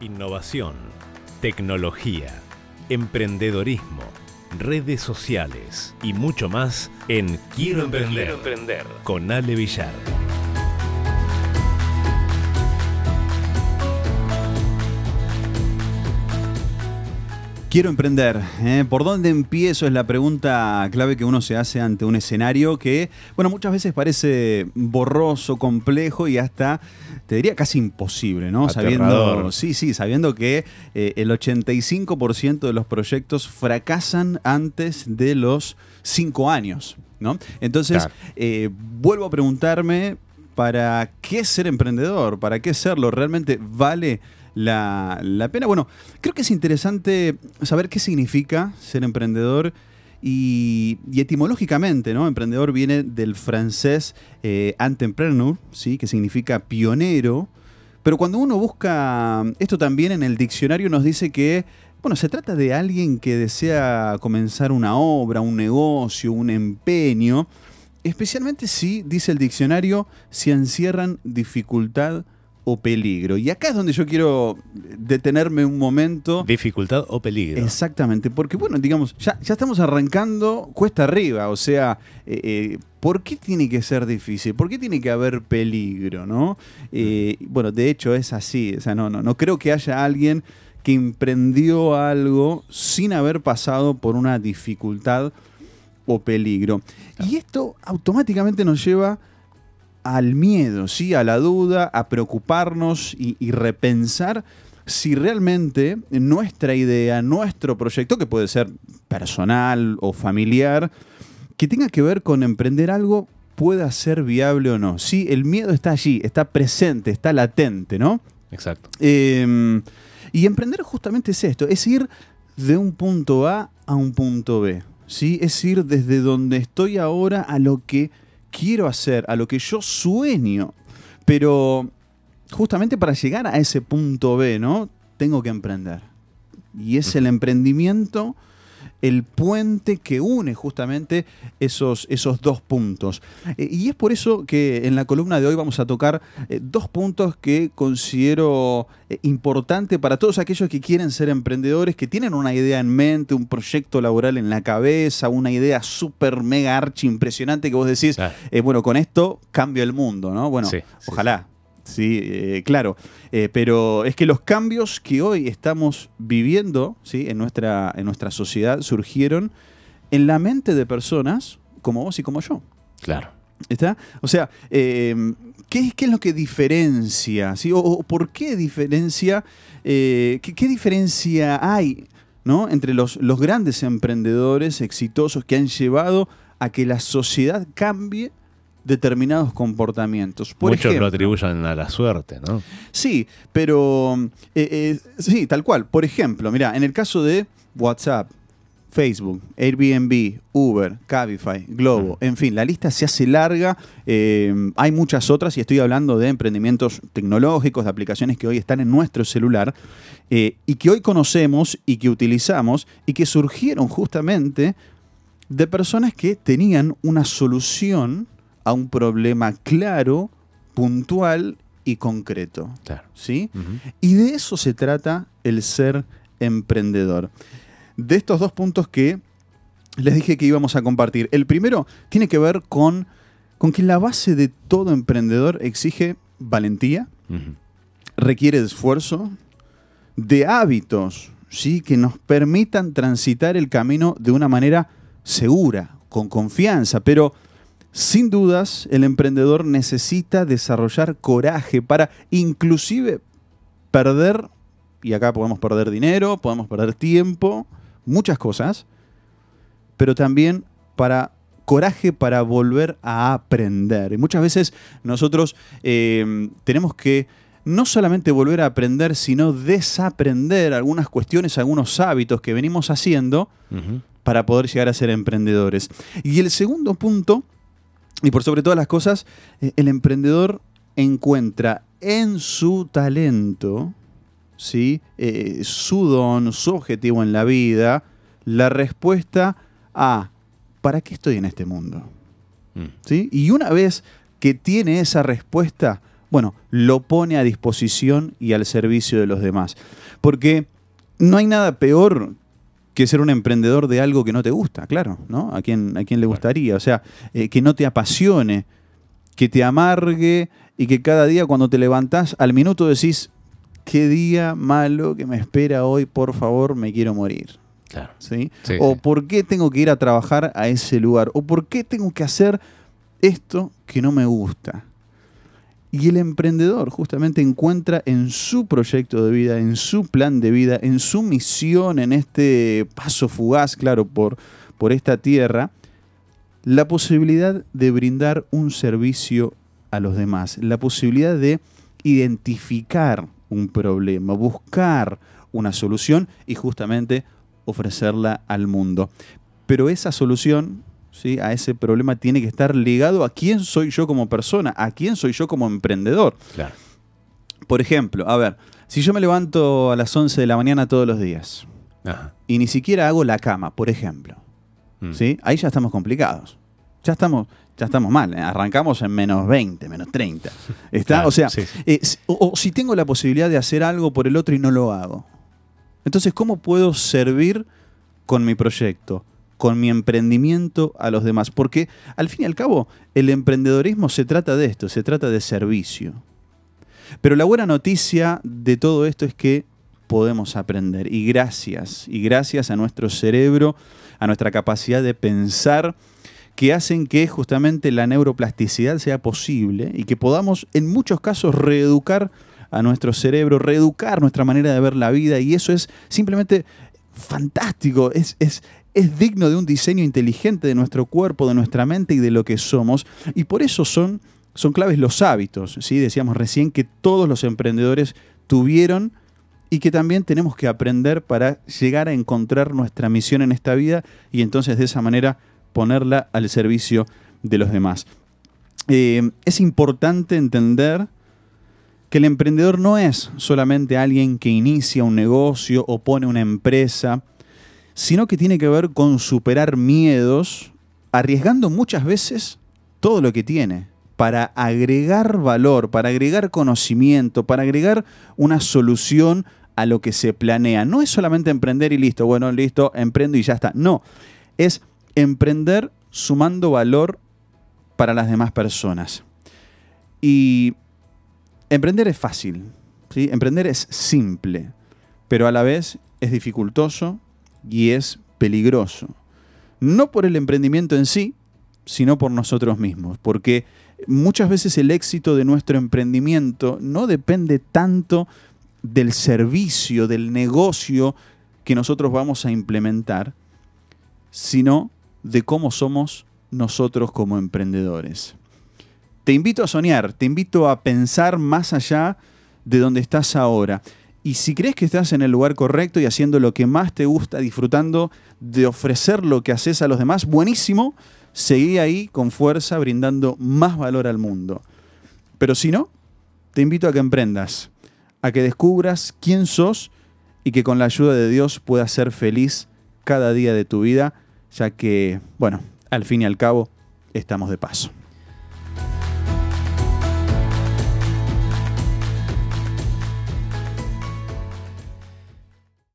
Innovación, tecnología, emprendedorismo, redes sociales y mucho más en Quiero Emprender, emprender. con Ale Villar. Quiero emprender. ¿eh? ¿Por dónde empiezo? Es la pregunta clave que uno se hace ante un escenario que, bueno, muchas veces parece borroso, complejo y hasta, te diría, casi imposible, ¿no? Sabiendo, sí, sí, sabiendo que eh, el 85% de los proyectos fracasan antes de los 5 años, ¿no? Entonces, eh, vuelvo a preguntarme, ¿para qué ser emprendedor? ¿Para qué serlo? ¿Realmente vale? La, pena. Bueno, creo que es interesante saber qué significa ser emprendedor. Y, etimológicamente, ¿no? Emprendedor viene del francés eh, ¿sí? que significa pionero. Pero cuando uno busca esto también en el diccionario nos dice que, bueno, se trata de alguien que desea comenzar una obra, un negocio, un empeño, especialmente si, dice el diccionario, si encierran dificultad o peligro. Y acá es donde yo quiero detenerme un momento. Dificultad o peligro. Exactamente, porque bueno, digamos, ya, ya estamos arrancando cuesta arriba, o sea, eh, eh, ¿por qué tiene que ser difícil? ¿Por qué tiene que haber peligro? ¿no? Eh, bueno, de hecho es así, o sea, no, no, no creo que haya alguien que emprendió algo sin haber pasado por una dificultad o peligro. Y esto automáticamente nos lleva al miedo, ¿sí? a la duda, a preocuparnos y, repensar si realmente nuestra idea, nuestro proyecto, que puede ser personal o familiar, que tenga que ver con emprender algo, pueda ser viable o no. Sí, el miedo está allí, está presente, está latente, ¿no? Exacto. Em, y emprender justamente es esto, es ir de un punto A a un punto B. ¿sí? Es ir desde donde estoy ahora a lo que quiero hacer, a lo que yo sueño. Pero justamente para llegar a ese punto B, ¿no? Tengo que emprender. Y es el emprendimiento el puente que une justamente esos, esos dos puntos. Eh, y es por eso que en la columna de hoy vamos a tocar eh, dos puntos que considero eh, importante para todos aquellos que quieren ser emprendedores, que tienen una idea en mente, un proyecto laboral en la cabeza, una idea súper mega archi impresionante que vos decís, bueno, con esto cambio el mundo, ¿no? Bueno, ojalá. Sí, eh, claro. Eh, pero es que los cambios que hoy estamos viviendo ¿sí? en, nuestra, en nuestra sociedad surgieron en la mente de personas como vos y como yo. Claro. ¿Está? O sea, em, ¿qué, ¿qué, es lo que diferencia? ¿sí? O, por qué diferencia? Eh, ¿qué, diferencia hay ¿no? entre los, los grandes emprendedores exitosos que han llevado a que la sociedad cambie? Determinados comportamientos. Muchos lo atribuyen a la suerte, ¿no? Sí, pero eh, eh, sí, tal cual. Por ejemplo, mira, en el caso de WhatsApp, Facebook, Airbnb, Uber, Cabify, Globo, mm. en fin, la lista se hace larga. Eh, hay muchas otras y estoy hablando de emprendimientos tecnológicos, de aplicaciones que hoy están en nuestro celular y que hoy conocemos y que utilizamos y que surgieron justamente de personas que tenían una solución a un problema claro, puntual y concreto. ¿sí? Y de eso se trata el ser emprendedor. De estos dos puntos que les dije que íbamos a compartir. El primero tiene que ver con, con que la base de todo emprendedor exige valentía, requiere de esfuerzo, de hábitos, ¿sí? que nos permitan transitar el camino de una manera segura, con confianza, pero sin dudas, el emprendedor necesita desarrollar coraje para inclusive perder, y acá podemos perder dinero, podemos perder tiempo, muchas cosas, pero también para coraje para volver a aprender. Y muchas veces nosotros eh, tenemos que no solamente volver a aprender, sino desaprender algunas cuestiones, algunos hábitos que venimos haciendo para poder llegar a ser emprendedores. Y el segundo punto y por sobre todas las cosas, eh, el emprendedor encuentra en su talento, ¿sí? Eh, su don, su objetivo en la vida, la respuesta a ¿para qué estoy en este mundo? Mm. ¿Sí? Y una vez que tiene esa respuesta, bueno, lo pone a disposición y al servicio de los demás. Porque no hay nada peor que ser un emprendedor de algo que no te gusta, claro, ¿no? ¿A quién, a quién le gustaría? O sea, eh, que no te apasione, que te amargue y que cada día cuando te levantás al minuto decís, qué día malo que me espera hoy, por favor, me quiero morir. Claro. ¿Sí? Sí, o sí. por qué tengo que ir a trabajar a ese lugar, o por qué tengo que hacer esto que no me gusta. Y el emprendedor justamente encuentra en su proyecto de vida, en su plan de vida, en su misión, en este paso fugaz, claro, por, por esta tierra, la posibilidad de brindar un servicio a los demás, la posibilidad de identificar un problema, buscar una solución y justamente ofrecerla al mundo. Pero esa solución, ¿sí? a ese problema, tiene que estar ligado a quién soy yo como persona, a quién soy yo como emprendedor. Claro. Por ejemplo, a ver, si yo me levanto a las 11 de la mañana todos los días Ajá. y ni siquiera hago la cama, por ejemplo, Mm. ¿sí? ahí ya estamos complicados. Ya estamos, ya estamos mal. ¿eh? Arrancamos en menos 20, menos 30. ¿Está? Claro, o sea, sí, eh, o si tengo la posibilidad de hacer algo por el otro y no lo hago. Entonces, ¿cómo puedo servir con mi proyecto, con mi emprendimiento a los demás? Porque al fin y al cabo, el emprendedorismo se trata de esto, se trata de servicio. Pero la buena noticia de todo esto es que podemos aprender. Y gracias, y gracias a nuestro cerebro, a nuestra capacidad de pensar, que hacen que justamente la neuroplasticidad sea posible y que podamos en muchos casos reeducar a nuestro cerebro, reeducar nuestra manera de ver la vida y eso es simplemente fantástico, es, es, es digno de un diseño inteligente de nuestro cuerpo, de nuestra mente y de lo que somos y por eso son, son claves los hábitos, ¿sí? decíamos recién que todos los emprendedores tuvieron y que también tenemos que aprender para llegar a encontrar nuestra misión en esta vida y entonces de esa manera ponerla al servicio de los demás. Eh, es importante entender que el emprendedor no es solamente alguien que inicia un negocio o pone una empresa, sino que tiene que ver con superar miedos, arriesgando muchas veces todo lo que tiene para agregar valor, para agregar conocimiento, para agregar una solución a lo que se planea. No es solamente emprender y listo, bueno, listo, emprendo y ya está. No, es emprender sumando valor para las demás personas. Y emprender es fácil, ¿sí? emprender es simple, pero a la vez es dificultoso y es peligroso. No por el emprendimiento en sí, sino por nosotros mismos, porque muchas veces el éxito de nuestro emprendimiento no depende tanto del servicio, del negocio que nosotros vamos a implementar, sino de cómo somos nosotros como emprendedores. Te invito a soñar, te invito a pensar más allá de donde estás ahora. Y si crees que estás en el lugar correcto y haciendo lo que más te gusta, disfrutando de ofrecer lo que haces a los demás, buenísimo, seguí ahí con fuerza, brindando más valor al mundo. Pero si no, te invito a que emprendas, a que descubras quién sos y que con la ayuda de Dios puedas ser feliz cada día de tu vida, ya que, bueno, al fin y al cabo, estamos de paso.